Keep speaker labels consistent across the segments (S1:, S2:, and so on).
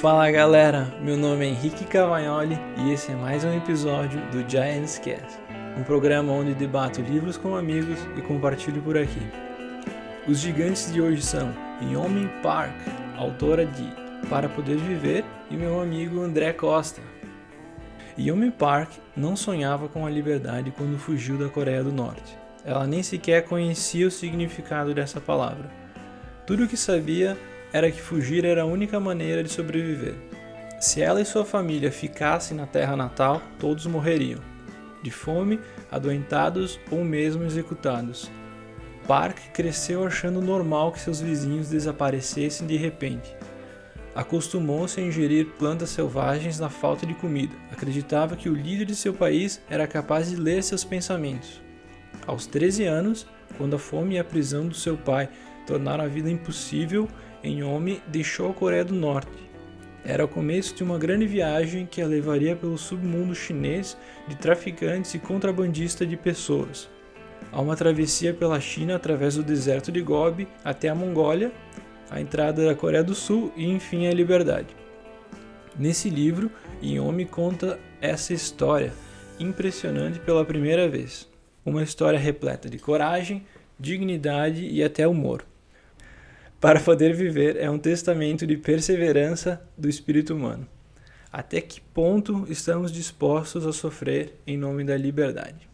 S1: Fala galera, meu nome é Henrique Cavagnoli e esse é mais um episódio do Giants Cast, um programa onde debato livros com amigos e compartilho por aqui. Os gigantes de hoje são Yomi Park, autora de Para Poder Viver, e meu amigo André Costa. Yomi Park não sonhava com a liberdade quando fugiu da Coreia do Norte. Ela nem sequer conhecia o significado dessa palavra. Tudo o que sabia era que fugir era a única maneira de sobreviver. Se ela e sua família ficassem na terra natal, todos morreriam, de fome, adoentados ou mesmo executados. Park cresceu achando normal que seus vizinhos desaparecessem de repente. Acostumou-se a ingerir plantas selvagens na falta de comida. Acreditava que o líder de seu país era capaz de ler seus pensamentos. Aos 13 anos, quando a fome e a prisão do seu pai tornaram a vida impossível, Enhome deixou a Coreia do Norte. Era o começo de uma grande viagem que a levaria pelo submundo chinês de traficantes e contrabandistas de pessoas. Há uma travessia pela China através do deserto de Gobi até a Mongólia, a entrada da Coreia do Sul e enfim a liberdade. Nesse livro, Yomi conta essa história impressionante pela primeira vez. Uma história repleta de coragem, dignidade e até humor. Para poder viver é um testamento de perseverança do espírito humano. Até que ponto estamos dispostos a sofrer em nome da liberdade?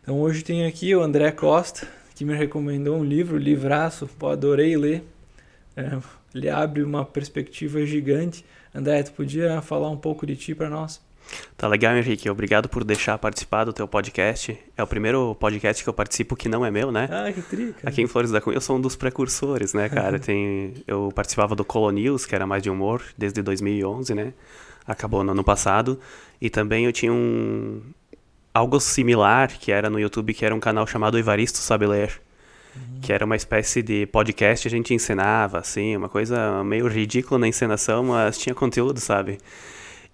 S1: Então hoje tenho aqui o André Costa, que me recomendou um livro, livraço, adorei ler. É, ele abre uma perspectiva gigante. André, tu podia falar um pouco de ti para nós?
S2: Tá legal, Henrique. Obrigado por deixar participar do teu podcast. É o primeiro podcast que eu participo que não é meu, né?
S1: Ah, que trica.
S2: Aqui em Flores da Cunha eu sou um dos precursores, né, cara? Tem, eu participava do Colonials, que era mais de humor, desde 2011, né? Acabou no ano passado. E também eu tinha um algo similar que era no YouTube, que era um canal chamado Evaristo Sabe Ler. Uhum. Que era uma espécie de podcast, a gente ensinava, assim, uma coisa meio ridícula na encenação, mas tinha conteúdo, sabe?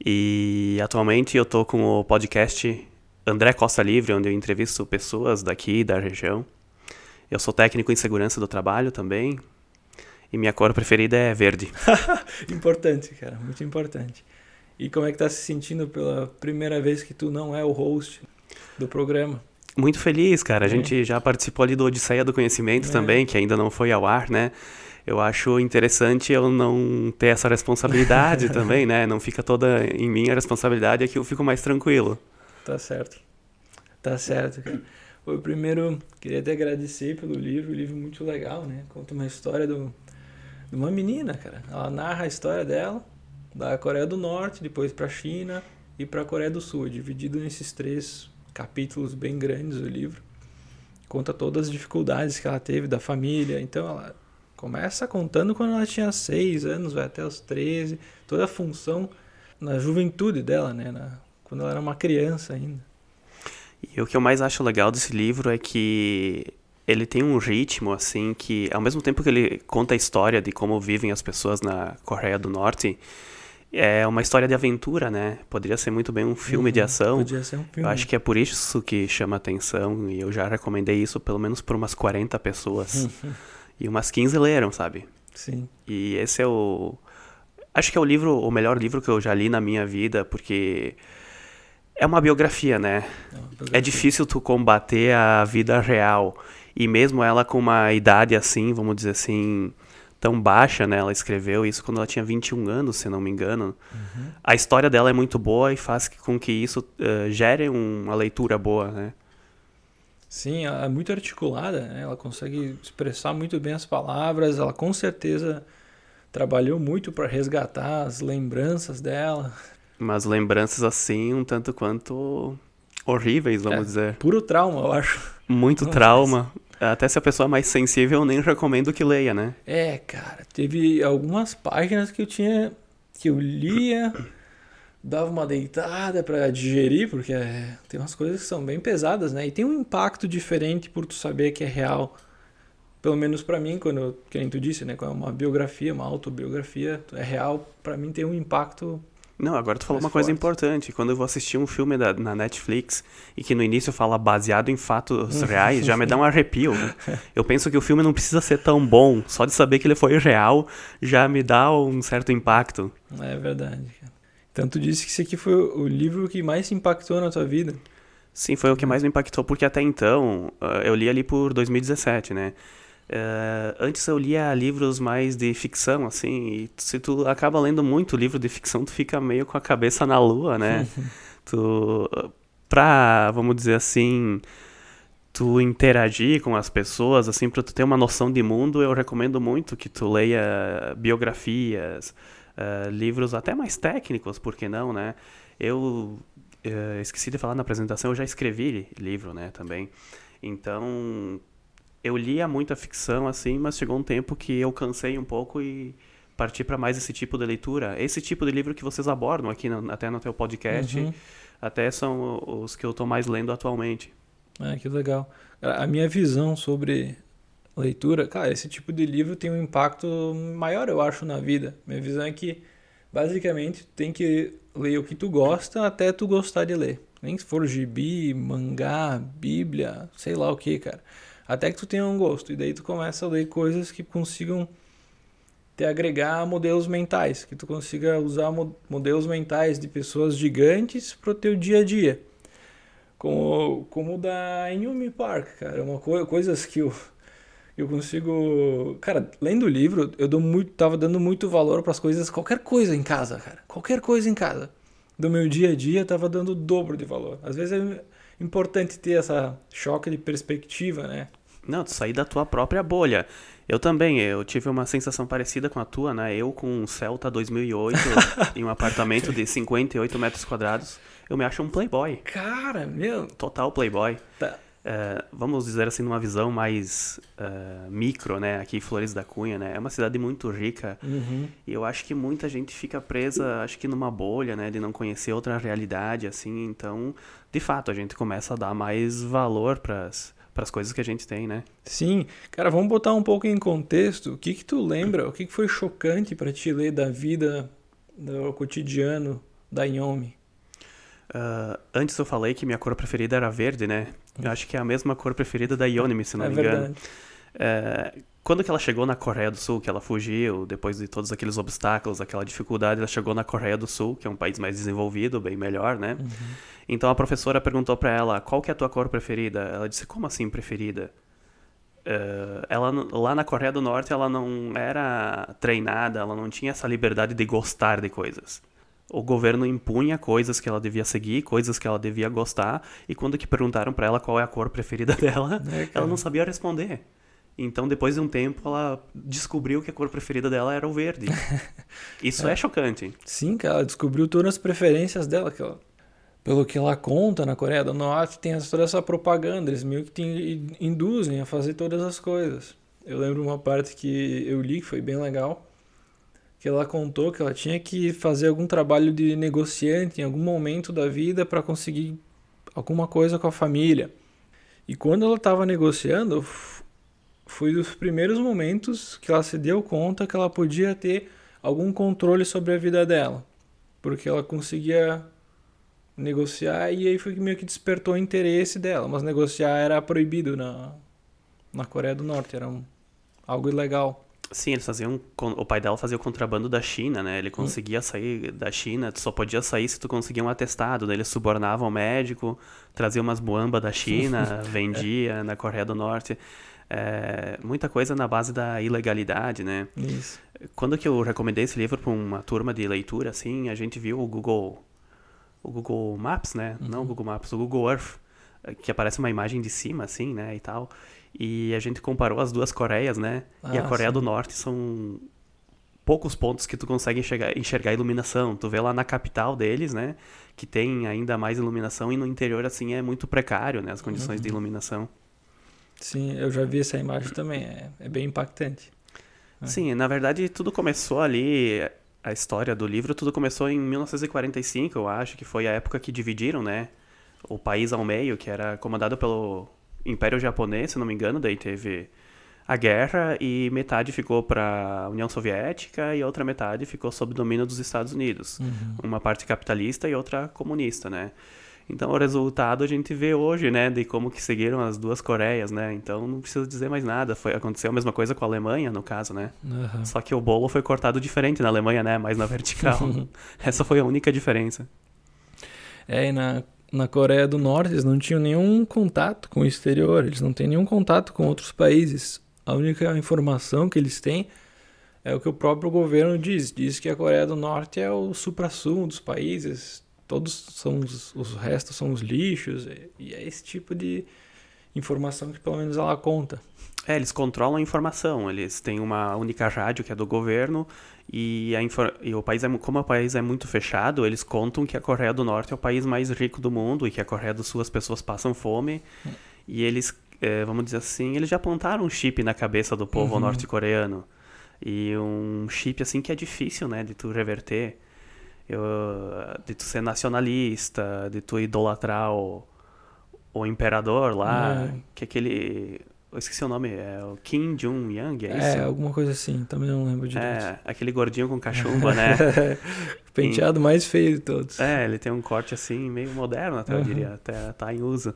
S2: E atualmente eu tô com o podcast André Costa Livre, onde eu entrevisto pessoas daqui da região. Eu sou técnico em segurança do trabalho também. E minha cor preferida é verde.
S1: importante, cara, muito importante. E como é que tá se sentindo pela primeira vez que tu não é o host do programa?
S2: Muito feliz, cara. A é. gente já participou ali do Odisseia do Conhecimento é. também, que ainda não foi ao ar, né? Eu acho interessante eu não ter essa responsabilidade também, né? Não fica toda em mim a responsabilidade, aqui eu fico mais tranquilo.
S1: Tá certo. Tá certo, cara. Eu primeiro queria te agradecer pelo livro, um livro muito legal, né? Conta uma história do, de uma menina, cara. Ela narra a história dela, da Coreia do Norte, depois para a China e para a Coreia do Sul, dividido nesses três capítulos bem grandes do livro. Conta todas as dificuldades que ela teve da família. Então ela Começa contando quando ela tinha 6 anos, vai até os 13, toda a função na juventude dela, né? Na, quando ela era uma criança ainda.
S2: E o que eu mais acho legal desse livro é que ele tem um ritmo, assim, que ao mesmo tempo que ele conta a história de como vivem as pessoas na Coreia do Norte, é uma história de aventura, né? Poderia ser muito bem um filme uhum, de ação.
S1: Podia ser um filme.
S2: Eu acho que é por isso que chama atenção e eu já recomendei isso pelo menos por umas 40 pessoas. E umas 15 leram, sabe?
S1: Sim.
S2: E esse é o. Acho que é o livro, o melhor livro que eu já li na minha vida, porque é uma biografia, né? É, biografia. é difícil tu combater a vida real. E mesmo ela com uma idade assim, vamos dizer assim, tão baixa, né? Ela escreveu isso quando ela tinha 21 anos, se não me engano. Uhum. A história dela é muito boa e faz com que isso uh, gere uma leitura boa, né?
S1: Sim, ela é muito articulada, né? ela consegue expressar muito bem as palavras, ela com certeza trabalhou muito para resgatar as lembranças dela.
S2: Mas lembranças assim, um tanto quanto horríveis, vamos é, dizer.
S1: Puro trauma, eu acho.
S2: Muito Não, trauma. Mas... Até se a pessoa é mais sensível, eu nem recomendo que leia, né?
S1: É, cara, teve algumas páginas que eu tinha que eu lia dava uma deitada para digerir, porque é, tem umas coisas que são bem pesadas, né? E tem um impacto diferente por tu saber que é real. Pelo menos para mim, quando, que nem tu disse, né? Quando é uma biografia, uma autobiografia, é real, para mim tem um impacto
S2: Não, agora tu falou
S1: mais
S2: uma coisa importante. Quando eu vou assistir um filme da- na Netflix e que no início fala baseado em fatos reais, já me dá um arrepio. Eu penso que o filme não precisa ser tão bom. Só de saber que ele foi real já me dá um certo impacto.
S1: É verdade, cara. Tu disse que esse aqui foi o livro que mais impactou na tua vida.
S2: Sim, foi o que mais me impactou, porque até então ah, eu li ali por 2017, né? Eh, antes eu lia livros mais de ficção, assim, e se tu acaba lendo muito livro de ficção, tu fica meio com a cabeça na lua, né? tu, pra, vamos dizer assim, tu interagir com as pessoas, assim, pra tu ter uma noção de mundo, eu recomendo muito que tu leia biografias, eh, livros até mais técnicos, por que não, né? Eu eh, esqueci de falar na apresentação, eu já escrevi livro, né, também. Então, eu lia muita ficção, assim, mas chegou um tempo que eu cansei um pouco e parti para mais esse tipo de leitura. Esse tipo de livro que vocês abordam aqui, no- até no teu podcast,
S1: Uhum.
S2: até são os que eu tô mais lendo atualmente.
S1: É, que legal. A minha visão sobre leitura, cara, esse tipo de livro tem um impacto maior, eu acho, na vida. Minha visão é que, basicamente, tem que ler o que tu gosta até tu gostar de ler. Nem se for gibi, mangá, bíblia, sei lá o que, cara. Até que tu tenha um gosto. E daí tu começa a ler coisas que consigam te agregar modelos mentais. Que tu consiga usar mo- modelos mentais de pessoas gigantes pro teu dia a dia como, como o da Inumi Park, cara. Uma co coisas que eu, eu consigo. Cara, lendo o livro, eu dou muito, tava dando muito valor para as coisas, qualquer coisa em casa, cara. Qualquer coisa em casa. Do meu dia a dia, tava dando o dobro de valor. Às vezes é importante ter essa choque de perspectiva, né?
S2: Não, tu sair da tua própria bolha. Eu também, eu tive uma sensação parecida com a tua, né? Eu com um Celta 2008 em um apartamento de 58 metros quadrados, eu me acho um playboy.
S1: Cara, meu.
S2: Total playboy.
S1: Tá.
S2: É, vamos dizer assim, numa visão mais é, micro, né? Aqui em Flores da Cunha, né? É uma cidade muito rica
S1: Uhum.
S2: e eu acho que muita gente fica presa, acho que numa bolha, né? De não conhecer outra realidade, assim. Então, de fato, a gente começa a dar mais valor pras, pras coisas que a gente tem, né?
S1: Sim, cara, vamos botar um pouco em contexto. O que que tu lembra? O que que foi chocante para ti ler da vida, do cotidiano da Yomi?
S2: Ah, antes eu falei que minha cor preferida era verde, né? Eu acho que é a mesma cor preferida da Yonimi, se não
S1: é
S2: me engano.
S1: verdade.
S2: É, quando que ela chegou na Coreia do Sul, que ela fugiu, depois de todos aqueles obstáculos, aquela dificuldade, ela chegou na Coreia do Sul, que é um país mais desenvolvido, bem melhor, né?
S1: Uhum.
S2: Então a professora perguntou pra ela, qual que é a tua cor preferida? Ela disse, como assim preferida? É, ela lá na Coreia do Norte ela não era treinada, ela não tinha essa liberdade de gostar de coisas. O governo impunha coisas que ela devia seguir, coisas que ela devia gostar, e quando que perguntaram pra ela qual é a cor preferida dela,
S1: É,
S2: ela não sabia responder. Então, depois de um tempo, ela descobriu que a cor preferida dela era o verde. Isso é, chocante.
S1: Sim, cara, ela descobriu todas as preferências dela. Que ela, pelo que ela conta na Coreia do Norte, tem toda essa propaganda. Eles meio que te induzem a fazer todas as coisas. Eu lembro uma parte que eu li que foi bem legal. Que ela contou que ela tinha que fazer algum trabalho de negociante em algum momento da vida para conseguir alguma coisa com a família. E quando ela estava negociando, foi dos primeiros momentos que ela se deu conta que ela podia ter algum controle sobre a vida dela. Porque ela conseguia negociar e aí foi que meio que despertou o interesse dela. Mas negociar era proibido na, na Coreia do Norte, era um, algo ilegal.
S2: Sim, eles faziam. O pai dela fazia o contrabando da China, né? Ele conseguia sair da China, tu só podia sair se tu conseguia um atestado. Daí eles subornavam o médico, trazia umas muamba da China, vendia na Coreia do Norte. É, muita coisa na base da ilegalidade, né?
S1: Isso.
S2: Quando que eu recomendei esse livro para uma turma de leitura, assim, a gente viu o Google, o Google Maps, né? Não o Google Maps, o Google Earth, que aparece uma imagem de cima, assim, né, e tal. E a gente comparou as duas Coreias, né? e a
S1: Ah,
S2: Coreia
S1: sim.
S2: do Norte são poucos pontos que tu consegue enxergar, enxergar iluminação. Tu vê lá na capital deles, né? Que tem ainda mais iluminação e no interior, assim, é muito precário, né? As condições
S1: Uhum.
S2: de iluminação.
S1: Sim, eu já vi essa imagem também, é, é bem impactante. Ah.
S2: Sim, na verdade tudo começou ali, a história do livro, tudo começou em 1945, eu acho, que foi a época que dividiram, né, o país ao meio, que era comandado pelo Império Japonês, se não me engano, daí teve a guerra e metade ficou para a União Soviética e a outra metade ficou sob domínio dos Estados Unidos.
S1: Uhum.
S2: Uma parte capitalista e outra comunista, né? Então o resultado a gente vê hoje, né, de como que seguiram as duas Coreias, né? Então não preciso dizer mais nada. Foi aconteceu a mesma coisa com a Alemanha, no caso, né?
S1: Uhum.
S2: Só que o bolo foi cortado diferente na Alemanha, né? Mais na vertical. Essa foi a única diferença.
S1: É, e na, na Coreia do Norte eles não tinham nenhum contato com o exterior, eles não têm nenhum contato com outros países. A única informação que eles têm é o que o próprio governo diz. Diz que a Coreia do Norte é o supra-sumo dos países, todos são os, os restos são os lixos, e, é esse tipo de informação que pelo menos ela conta.
S2: É, eles controlam a informação, eles têm uma única rádio que é do governo e, a e o país é, como o país é muito fechado, eles contam que a Coreia do Norte é o país mais rico do mundo e que a Coreia do Sul as pessoas passam fome e eles, é, vamos dizer assim, eles já plantaram um chip na cabeça do povo
S1: Uhum.
S2: norte-coreano e um chip assim que é difícil, né, de tu reverter, Eu, de tu ser nacionalista, de tu idolatrar o, o imperador lá,
S1: É.
S2: que aquele eu esqueci o nome, é o Kim Jong-yang, é isso?
S1: É, alguma coisa assim, também não lembro direito.
S2: É, aquele gordinho com cachumba, né?
S1: Penteado mais feio de todos.
S2: É, ele tem um corte assim, meio moderno até, eu
S1: Uhum.
S2: diria, até tá em uso.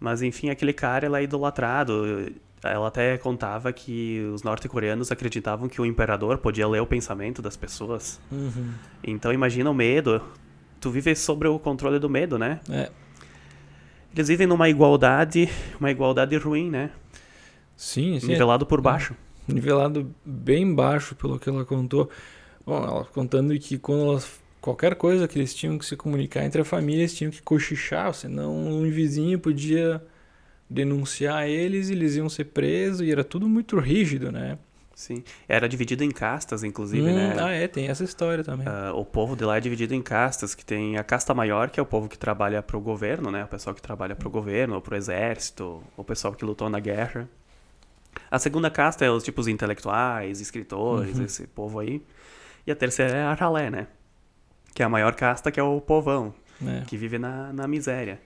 S2: Mas enfim, aquele cara, ele é idolatrado. Ela até contava que os norte-coreanos acreditavam que o imperador podia ler o pensamento das pessoas.
S1: Uhum.
S2: Então imagina o medo. Tu vive sobre o controle do medo, né?
S1: É,
S2: Eles vivem numa igualdade, uma igualdade ruim, né?
S1: Sim, sim. é
S2: Nivelado por baixo.
S1: nivelado bem baixo pelo que ela contou. Bom, ela contando que quando elas qualquer coisa que eles tinham que se comunicar entre a família, eles tinham que cochichar, senão um vizinho podia denunciar eles e eles iam ser presos e era tudo muito rígido, né?
S2: Sim. Era dividido em castas, inclusive,
S1: Hum,
S2: né?
S1: Ah, é, tem essa história também.
S2: Ah, o povo de lá é dividido em castas, que tem a casta maior, que é o povo que trabalha para o governo, né? O pessoal que trabalha para o governo, ou para o exército, o pessoal que lutou na guerra. A segunda casta é os tipos intelectuais, escritores,
S1: Uhum.
S2: esse povo aí. E a terceira é a ralé, né? Que é a maior casta, que é o povão,
S1: né?
S2: que vive na, na miséria.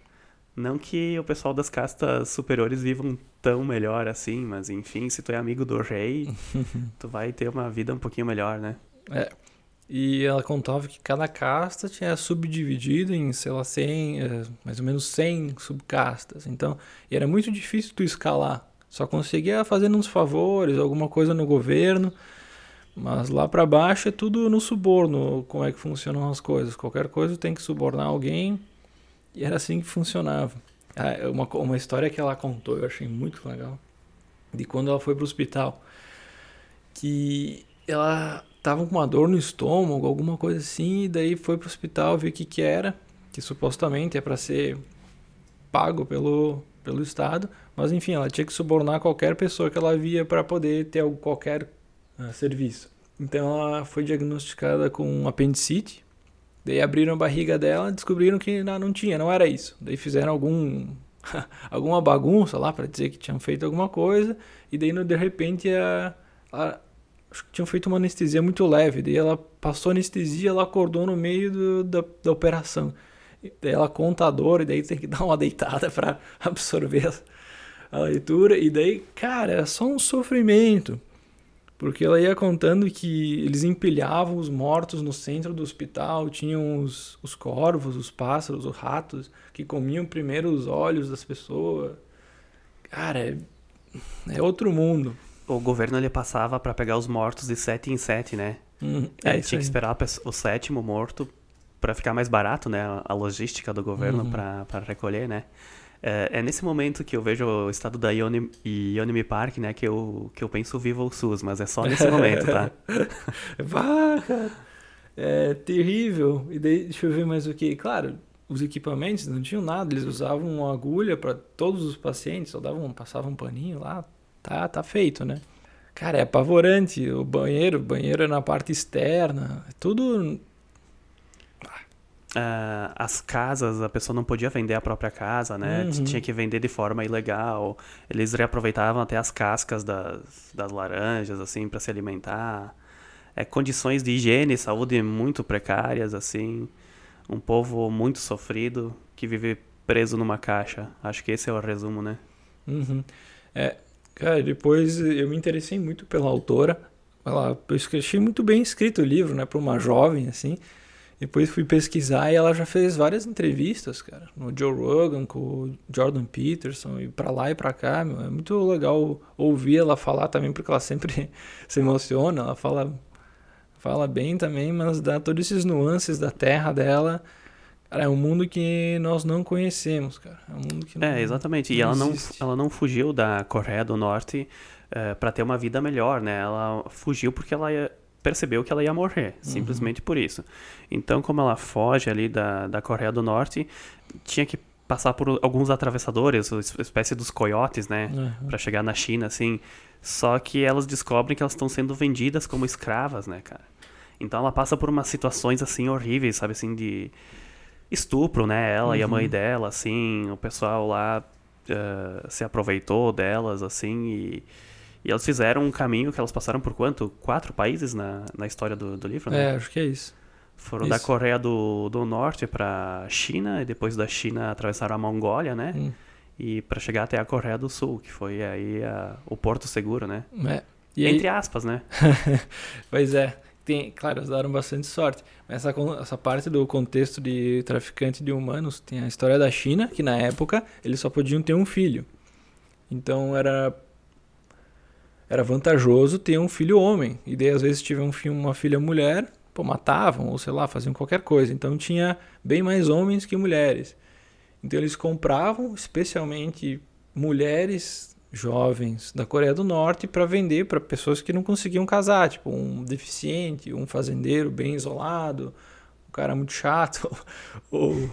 S2: Não que o pessoal das castas superiores vivam tão melhor assim, mas enfim, se tu é amigo do rei, tu vai ter uma vida um pouquinho melhor, né?
S1: É. E ela contava que cada casta tinha subdividido em, sei lá, 100, eh, mais ou menos 100 subcastas. Então, era muito difícil tu escalar. Só conseguia fazendo uns favores, alguma coisa no governo. Mas lá pra baixo é tudo no suborno, como é que funcionam as coisas. Qualquer coisa tem que subornar alguém. E era assim que funcionava. Ah, Uma, co- uma história que ela contou, eu achei muito legal. De quando ela foi pro hospital. Que ela tava com uma dor no estômago, alguma coisa assim, e daí foi pro hospital ver o que que era, que supostamente é para ser pago pelo, pelo Estado, mas enfim, ela tinha que subornar qualquer pessoa que ela via para poder ter qualquer ah, serviço. Então ela foi diagnosticada com apendicite, daí abriram a barriga dela e descobriram que não, não tinha, não era isso. Daí fizeram algum alguma bagunça lá para dizer que tinham feito alguma coisa, e daí de repente a, a- acho que tinham feito uma anestesia muito leve. Daí ela passou anestesia, ela acordou no meio do- da, da operação. Ela conta a dor, e daí tem que dar uma deitada para absorver a, leitura. E daí, cara, era só um sofrimento. Porque ela ia contando que eles empilhavam os mortos no centro do hospital, tinham os, os corvos, os pássaros, os ratos, que comiam primeiro os olhos das pessoas. Cara, é, é outro mundo.
S2: O governo ele passava para pegar os mortos de sete em sete, né?
S1: Hum,
S2: É, tinha que esperar o sétimo morto para ficar mais barato, né? a- logística do governo
S1: Uhum.
S2: para recolher, né? É, é nesse momento que eu vejo o estado da Ioni- Ionimi Park, né? Que eu, que eu penso viva o SUS, mas é só nesse momento, tá?
S1: Vá, cara. É terrível. E daí, deixa eu ver mais o que. Claro, os equipamentos não tinham nada. Eles usavam uma agulha para todos os pacientes, só davam, passavam um paninho lá. Tá, tá feito, né? Cara, é apavorante. O banheiro, o banheiro é na parte externa. É tudo.
S2: Ah, as casas, a pessoa não podia vender a própria casa, né?
S1: Uhum.
S2: Tinha que vender de forma ilegal. Eles reaproveitavam até as cascas das, das laranjas, assim, para se alimentar. É, condições de higiene e saúde muito precárias, assim. Um povo muito sofrido que vive preso numa caixa. Acho que esse é o resumo, né?
S1: Uhum. É, Cara, depois eu me interessei muito pela autora. Ela, eu achei muito bem escrito o livro, né, para uma jovem assim. Depois fui pesquisar e ela já fez várias entrevistas, cara, no Joe Rogan com o Jordan Peterson e para lá e para cá, meu, é muito legal ouvir ela falar também porque ela sempre se emociona, ela fala fala bem também, mas dá todos esses nuances da terra dela. Cara, é um mundo que nós não conhecemos, cara. É um mundo que não
S2: É, exatamente. E ela não, ela não fugiu da Coreia do Norte é, para ter uma vida melhor, né? Ela fugiu porque ela ia, percebeu que ela ia morrer, uhum. simplesmente por isso. Então, como ela foge ali da, da Coreia do Norte, tinha que passar por alguns atravessadores, espécie dos coiotes, né, uhum. para chegar na China, assim. Só que elas descobrem que elas estão sendo vendidas como escravas, né, cara? Então ela passa por umas situações assim horríveis, sabe, assim de estupro, né? Ela uhum. e a mãe uhum. dela, assim, o pessoal lá uh, se aproveitou delas, assim, e e elas fizeram um caminho que elas passaram por quanto? Quatro países na, na história do, do livro,
S1: né? É, acho que é isso.
S2: Foram
S1: isso.
S2: da Coreia do, do Norte para China, e depois da China atravessaram a Mongólia, né? Hum. E para chegar até a Coreia do Sul, que foi aí a, o Porto Seguro, né?
S1: É.
S2: E Entre aí... aspas, né?
S1: pois é. Tem, claro, eles deram bastante sorte. Mas essa, essa parte do contexto de traficante de humanos tem a história da China, que na época eles só podiam ter um filho. Então era era vantajoso ter um filho homem. E daí, às vezes, tiver um filho, uma filha mulher, pô, matavam, ou sei lá, faziam qualquer coisa. Então tinha bem mais homens que mulheres. Então eles compravam especialmente mulheres jovens da Coreia do Norte para vender para pessoas que não conseguiam casar, tipo um deficiente, um fazendeiro bem isolado, um cara muito chato, ou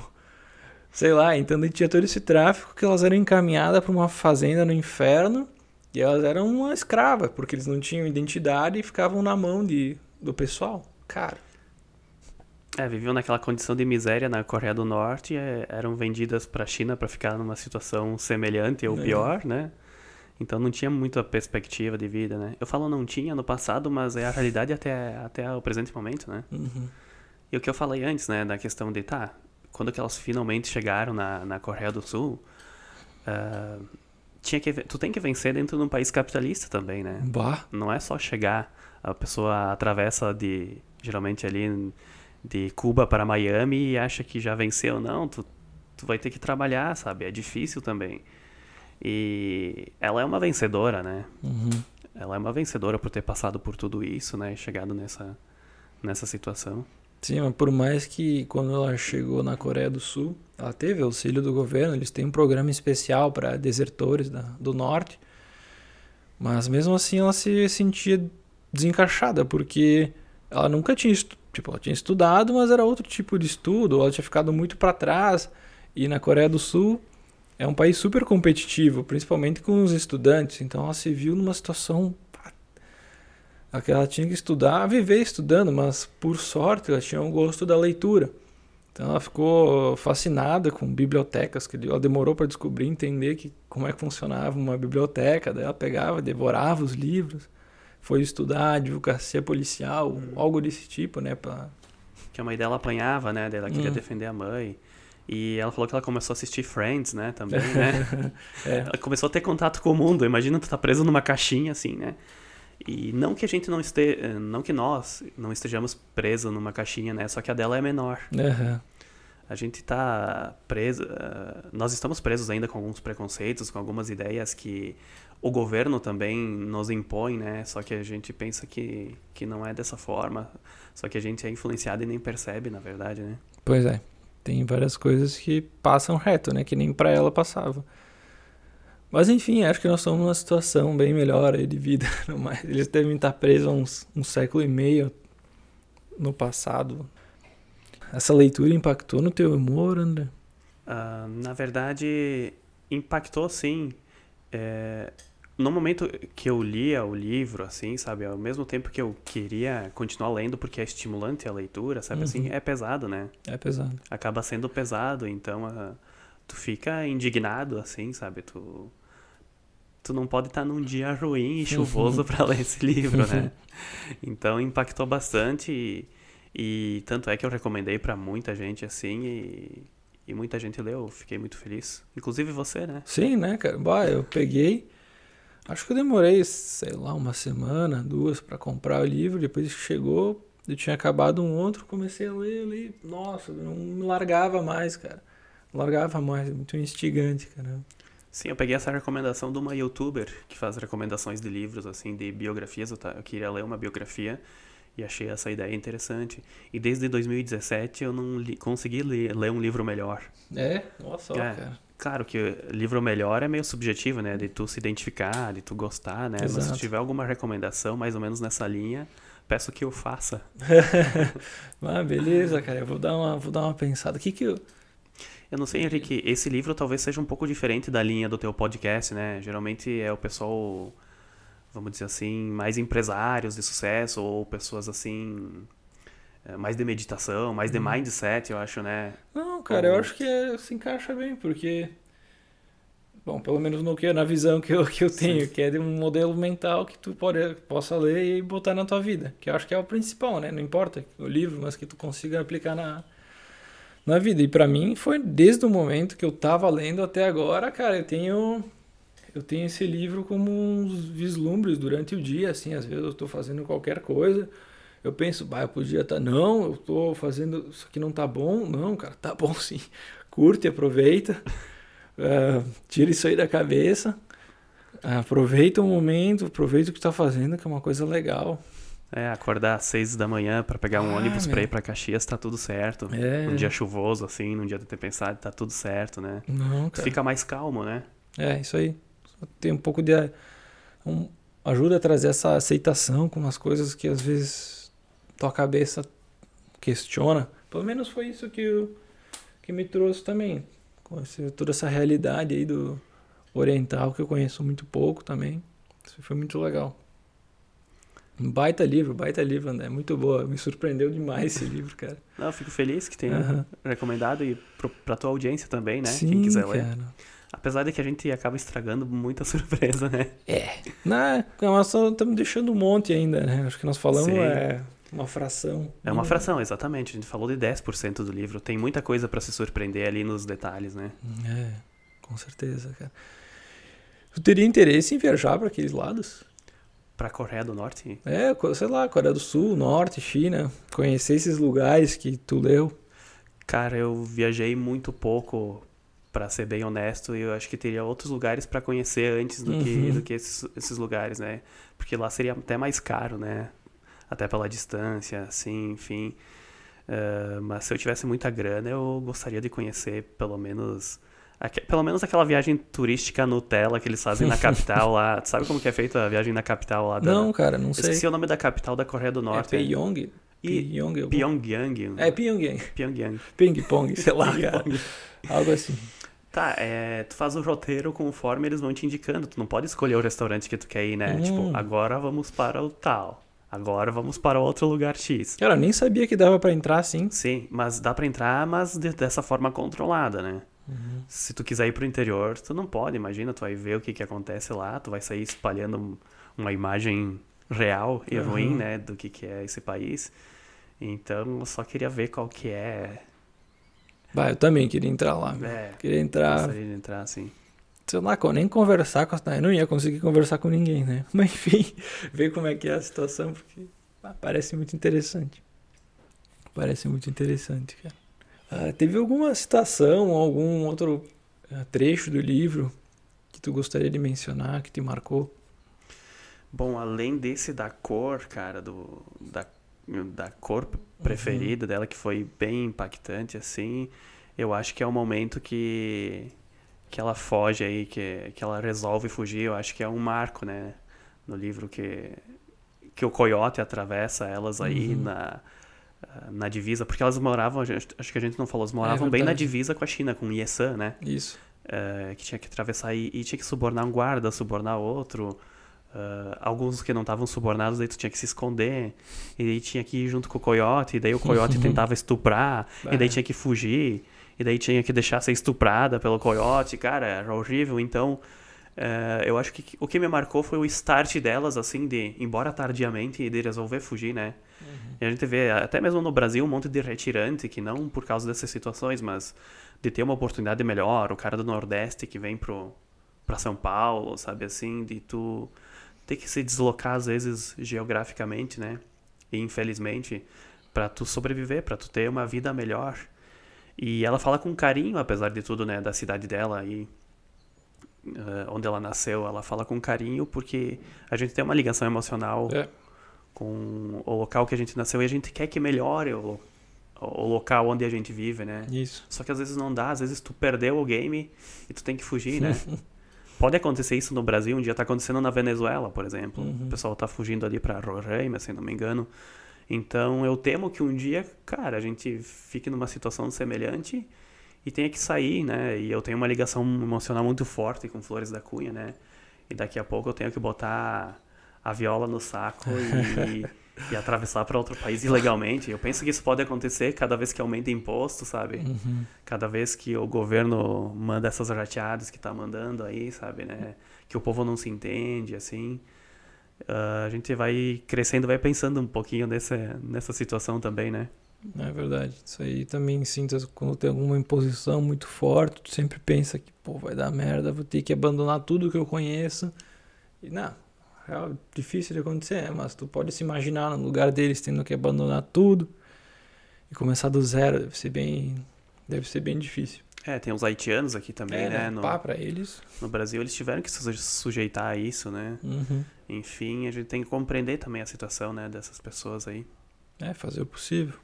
S1: sei lá. Então tinha todo esse tráfico que elas eram encaminhadas para uma fazenda no inferno e elas eram uma escrava, porque eles não tinham identidade e ficavam na mão de, do pessoal. Cara.
S2: É, viviam naquela condição de miséria na Coreia do Norte, é, eram vendidas para a China para ficar numa situação semelhante ou é. pior, né? Então não tinha muita perspectiva de vida, né? Eu falo não tinha no passado, mas é a realidade até, até o presente momento, né?
S1: Uhum.
S2: E o que eu falei antes, né, da questão de, tá, quando que elas finalmente chegaram na, na Coreia do Sul, uh, tinha que tu tem que vencer dentro de um país capitalista também, né?
S1: Bah.
S2: Não é só chegar, a pessoa atravessa de geralmente ali de Cuba para Miami e acha que já venceu, não, tu, tu vai ter que trabalhar, sabe? É difícil também. E ela é uma vencedora, né?
S1: Uhum.
S2: Ela é uma vencedora por ter passado por tudo isso, né? Chegado nessa nessa situação.
S1: Sim, mas por mais que quando ela chegou na Coreia do Sul, ela teve auxílio do governo, eles têm um programa especial para desertores da, do norte, mas mesmo assim ela se sentia desencaixada, porque ela nunca tinha, tipo, ela tinha estudado, mas era outro tipo de estudo, ela tinha ficado muito para trás, e na Coreia do Sul é um país super competitivo, principalmente com os estudantes, então ela se viu numa situação ela tinha que estudar, viver estudando, mas por sorte ela tinha um gosto da leitura. Então ela ficou fascinada com bibliotecas, que ela demorou para descobrir, entender que, como é que funcionava uma biblioteca. Daí ela pegava, devorava os livros, foi estudar advocacia policial, hum. algo desse tipo, né? Pra...
S2: Que a mãe dela apanhava, né? Ela queria hum. defender a mãe. E ela falou que ela começou a assistir Friends, né? Também, né? é. Ela começou a ter contato com o mundo. Imagina tu tá preso numa caixinha, assim, né? E não que a gente não esteja, não que nós não estejamos presos numa caixinha, né? Só que a dela é menor.
S1: Uhum.
S2: A gente está preso, uh, nós estamos presos ainda com alguns preconceitos, com algumas ideias que o governo também nos impõe, né? Só que a gente pensa que, que não é dessa forma. Só que a gente é influenciado e nem percebe, na verdade, né?
S1: Pois é. Tem várias coisas que passam reto, né? Que nem para ela passava. Mas enfim, acho que nós estamos numa situação bem melhor aí de vida. Eles devem estar presos há uns, um século e meio no passado. Essa leitura impactou no teu humor, André?
S2: Uh, na verdade, impactou sim. É, no momento que eu lia o livro, assim, sabe, ao mesmo tempo que eu queria continuar lendo porque é estimulante a leitura, sabe, assim, uhum. assim, é pesado, né?
S1: É pesado.
S2: Acaba sendo pesado, então uh, tu fica indignado, assim, sabe, tu tu não pode estar num dia ruim e chuvoso para ler esse livro, né? Então impactou bastante e, e tanto é que eu recomendei para muita gente assim e, e muita gente leu, fiquei muito feliz. Inclusive você, né?
S1: Sim, né, cara? Bah, eu peguei Acho que eu demorei, sei lá, uma semana, duas para comprar o livro. Depois que chegou, eu tinha acabado um outro, comecei a ler, ler. Nossa, não me largava mais, cara. Não largava mais, muito instigante, cara.
S2: Sim, eu peguei essa recomendação de uma youtuber que faz recomendações de livros, assim, de biografias. Eu, tá, eu queria ler uma biografia e achei essa ideia interessante. E desde 2017 eu não li, consegui ler, ler, um livro melhor.
S1: É? Nossa, é, cara.
S2: Claro que livro melhor é meio subjetivo, né? De tu se identificar, de tu gostar, né? Exato. Mas se tiver alguma recomendação mais ou menos nessa linha, peço que eu faça.
S1: ah, beleza, cara. Eu vou dar uma, vou dar uma pensada. O que que eu...
S2: Eu não sei, Henrique, esse livro talvez seja um pouco diferente da linha do teu podcast, né? Geralmente é o pessoal, vamos dizer assim, mais empresários de sucesso ou pessoas assim é, mais de meditação, mais de uhum. mindset, eu acho, né?
S1: Não, cara, eu acho que é, se encaixa bem, porque bom, pelo menos no que na visão que eu, que eu tenho, Sim. que é de um modelo mental que tu pode, possa ler e botar na tua vida, que eu acho que é o principal, né? Não importa o livro, mas que tu consiga aplicar na na vida. E para mim foi desde o momento que eu tava lendo até agora, cara, eu tenho eu tenho esse livro como uns vislumbres durante o dia, assim, às vezes eu estou fazendo qualquer coisa, eu penso, bah, eu podia estar, tá... não, eu estou fazendo, isso aqui não tá bom, não, cara, tá bom sim, curte, aproveita, uh, tira isso aí da cabeça, aproveita o momento, aproveita o que está fazendo, que é uma coisa legal.
S2: É, acordar às seis da manhã para pegar um ah, ônibus para ir para Caxias tá tudo certo. É. Um dia chuvoso, assim, num dia de tempestade, tá tudo certo, né?
S1: Não, cara.
S2: Fica mais calmo, né?
S1: É, isso aí. Tem um pouco de. Um, ajuda a trazer essa aceitação com as coisas que às vezes tua cabeça questiona. Pelo menos foi isso que, eu, que me trouxe também. Com esse, toda essa realidade aí do oriental que eu conheço muito pouco também. Isso foi muito legal. Um baita livro, baita livro, André. Muito boa. Me surpreendeu demais esse livro, cara.
S2: Não, fico feliz que tenha recomendado e pro, pra tua audiência também, né? Sim, Quem quiser ler. Cara. Apesar de que a gente acaba estragando muita surpresa, né?
S1: É. Não, nós estamos deixando um monte ainda, né? Acho que nós falamos Sim. é uma fração.
S2: É uma fração, exatamente. A gente falou de 10% do livro. Tem muita coisa para se surpreender ali nos detalhes, né?
S1: É, com certeza, cara. Tu teria interesse em viajar para aqueles lados?
S2: Para Coreia do Norte?
S1: É, sei lá, Coreia do Sul, Norte, China, conhecer esses lugares que tu leu.
S2: Cara, eu viajei muito pouco, para ser bem honesto, e eu acho que teria outros lugares para conhecer antes do uhum. que, do que esses, esses lugares, né? Porque lá seria até mais caro, né? Até pela distância, assim, enfim. Uh, mas se eu tivesse muita grana, eu gostaria de conhecer pelo menos pelo menos aquela viagem turística Nutella que eles fazem na capital lá. Sabe como que é feita a viagem na capital lá?
S1: Da... Não, cara, não sei.
S2: Esqueci o nome da capital da Coreia do Norte.
S1: É Pyong?
S2: Pyongyang. Pyongyang.
S1: É Pyongyang.
S2: Pyongyang.
S1: Ping Pong, sei lá, cara. Algo assim.
S2: Tá, é, tu faz o roteiro conforme eles vão te indicando. Tu não pode escolher o restaurante que tu quer ir, né? Hum. Tipo, agora vamos para o tal. Agora vamos para outro lugar X.
S1: Cara, eu nem sabia que dava para entrar assim.
S2: Sim, mas dá para entrar, mas de, dessa forma controlada, né? Uhum. Se tu quiser ir pro interior, tu não pode, imagina, tu vai ver o que, que acontece lá, tu vai sair espalhando uma imagem real e uhum. ruim, né, do que, que é esse país. Então, eu só queria ver qual que é.
S1: Bah, eu também queria entrar lá. É, queria entrar.
S2: Gostaria de entrar, sim.
S1: Sei lá, nem conversar com as. Eu não ia conseguir conversar com ninguém, né? Mas enfim, ver como é que é a situação, porque ah, parece muito interessante. Parece muito interessante, cara. Ah, teve alguma citação, algum outro uh, trecho do livro que tu gostaria de mencionar, que te marcou?
S2: Bom, além desse da cor, cara, do, da, da cor preferida uhum. dela, que foi bem impactante, assim, eu acho que é o momento que, que ela foge aí, que, que ela resolve fugir, eu acho que é um marco, né, no livro que, que o coiote atravessa elas aí uhum. na na divisa, porque elas moravam, acho que a gente não falou, elas moravam é bem na divisa com a China, com Yesan, né?
S1: Isso.
S2: Uh, que tinha que atravessar e, e, tinha que subornar um guarda, subornar outro. Uh, alguns que não estavam subornados, daí tu tinha que se esconder, e daí tinha que ir junto com o coiote, e daí o coiote tentava estuprar, e daí tinha que fugir, e daí tinha que deixar ser estuprada pelo coiote, cara, era horrível, então uh, eu acho que o que me marcou foi o start delas, assim, de, embora tardiamente, de resolver fugir, né? Uhum. E a gente vê, até mesmo no Brasil, um monte de retirante que não por causa dessas situações, mas de ter uma oportunidade melhor, o cara do Nordeste que vem pro, para São Paulo, sabe assim, de tu ter que se deslocar às vezes geograficamente, né? E infelizmente para tu sobreviver, para tu ter uma vida melhor. E ela fala com carinho, apesar de tudo, né, da cidade dela e uh, onde ela nasceu, ela fala com carinho porque a gente tem uma ligação emocional é. Com o local que a gente nasceu e a gente quer que melhore o, o local onde a gente vive, né?
S1: Isso.
S2: Só que às vezes não dá, às vezes tu perdeu o game e tu tem que fugir, né? Pode acontecer isso no Brasil, um dia tá acontecendo na Venezuela, por exemplo. Uhum. O pessoal tá fugindo ali para Roraima, se não me engano. Então eu temo que um dia, cara, a gente fique numa situação semelhante e tenha que sair, né? E eu tenho uma ligação emocional muito forte com Flores da Cunha, né? E daqui a pouco eu tenho que botar a viola no saco e e atravessar para outro país ilegalmente. Eu penso que isso pode acontecer cada vez que aumenta imposto, sabe?
S1: Uhum.
S2: Cada vez que o governo manda essas rateadas que está mandando aí, sabe, né? Que o povo não se entende, assim. Uh, a gente vai crescendo, vai pensando um pouquinho nessa, nessa situação também, né?
S1: É verdade. Isso aí também sinta quando tem alguma imposição muito forte, tu sempre pensa que, pô, vai dar merda, vou ter que abandonar tudo que eu conheço. E não, é difícil de acontecer, mas tu pode se imaginar no lugar deles tendo que abandonar tudo e começar do zero, deve ser bem, deve ser bem difícil.
S2: É, tem os haitianos aqui também, é, né?
S1: No, pá, pra eles.
S2: No Brasil eles tiveram que se sujeitar a isso, né?
S1: Uhum.
S2: Enfim, a gente tem que compreender também a situação, né, dessas pessoas aí.
S1: É, fazer o possível.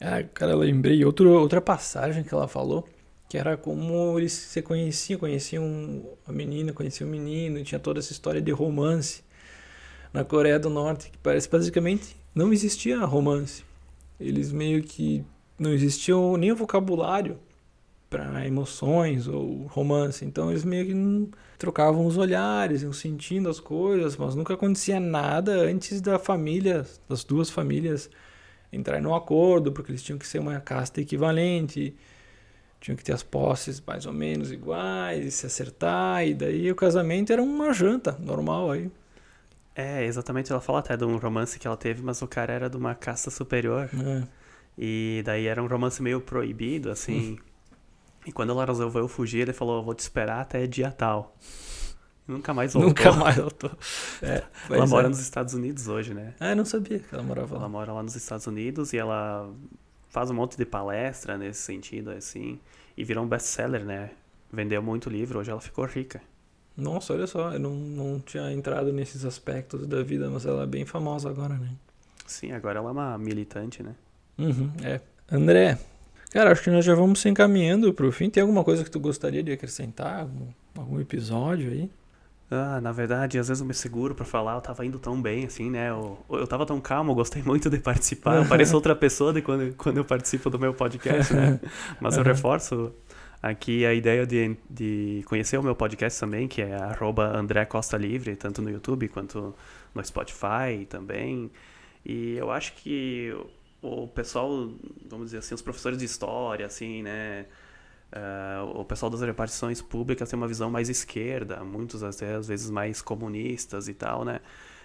S1: Ah, cara, lembrei outro, outra passagem que ela falou que era como eles se conheciam, conheciam a menina, conheciam o menino, tinha toda essa história de romance na Coreia do Norte, que parece basicamente não existia romance. Eles meio que não existiam nem o vocabulário para emoções ou romance, então eles meio que não trocavam os olhares, iam sentindo as coisas, mas nunca acontecia nada antes da família, das duas famílias entrarem no acordo, porque eles tinham que ser uma casta equivalente tinham que ter as posses mais ou menos iguais, se acertar, e daí o casamento era uma janta normal aí.
S2: É, exatamente, ela fala até de um romance que ela teve, mas o cara era de uma casta superior.
S1: É.
S2: E daí era um romance meio proibido, assim. Hum. E quando ela resolveu fugir, ele falou, vou te esperar até dia tal. Nunca mais voltou.
S1: Nunca mais voltou. É,
S2: ela mora é. nos Estados Unidos hoje, né?
S1: Ah, eu não sabia que ela morava lá.
S2: Ela mora lá nos Estados Unidos e ela faz um monte de palestra nesse sentido, assim, e virou um best-seller, né? Vendeu muito livro, hoje ela ficou rica.
S1: Nossa, olha só, eu não, não tinha entrado nesses aspectos da vida, mas ela é bem famosa agora, né?
S2: Sim, agora ela é uma militante, né?
S1: Uhum, é. André, cara, acho que nós já vamos se encaminhando pro fim. Tem alguma coisa que tu gostaria de acrescentar? Algum, algum episódio aí?
S2: Ah, na verdade, às vezes eu me seguro para falar, eu tava indo tão bem, assim, né? Eu, eu tava tão calmo, eu gostei muito de participar. Eu pareço outra pessoa de quando, quando eu participo do meu podcast, né? Mas eu reforço aqui a ideia de, de conhecer o meu podcast também, que é André Costa Livre, tanto no YouTube quanto no Spotify também. E eu acho que o pessoal, vamos dizer assim, os professores de história, assim, né? Uh, o pessoal das repartições públicas tem uma visão mais esquerda, muitos até às vezes mais comunistas e tal, né?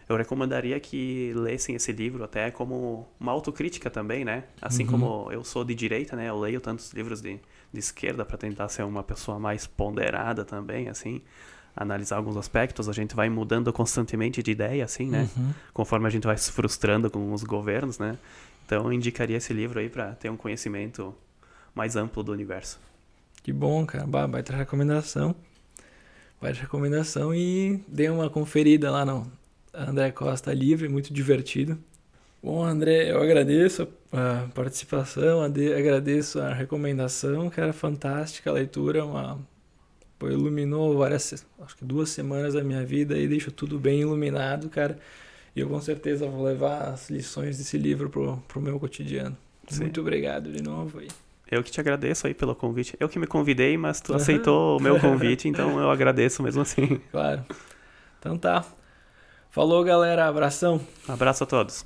S2: Eu recomendaria que lessem esse livro até como uma autocrítica também, né? Assim uhum. como eu sou de direita, né? Eu leio tantos livros de, de esquerda para tentar ser uma pessoa mais ponderada também, assim, analisar alguns aspectos. A gente vai mudando constantemente de ideia, assim, né?
S1: Uhum.
S2: Conforme a gente vai se frustrando com os governos, né? Então, eu indicaria esse livro aí para ter um conhecimento mais amplo do universo.
S1: Que bom, cara. Bah, baita recomendação. Baita recomendação e dê uma conferida lá no André Costa Livre, muito divertido. Bom, André, eu agradeço a participação, agradeço a recomendação, que era fantástica a leitura, uma pô, iluminou várias, acho que duas semanas da minha vida e deixou tudo bem iluminado, cara. E eu com certeza vou levar as lições desse livro pro, pro meu cotidiano. Sim. Muito obrigado de novo aí.
S2: Eu que te agradeço aí pelo convite. Eu que me convidei, mas tu aceitou o meu convite, então eu agradeço mesmo assim.
S1: Claro. Então tá. Falou, galera. Abração.
S2: abraço a todos.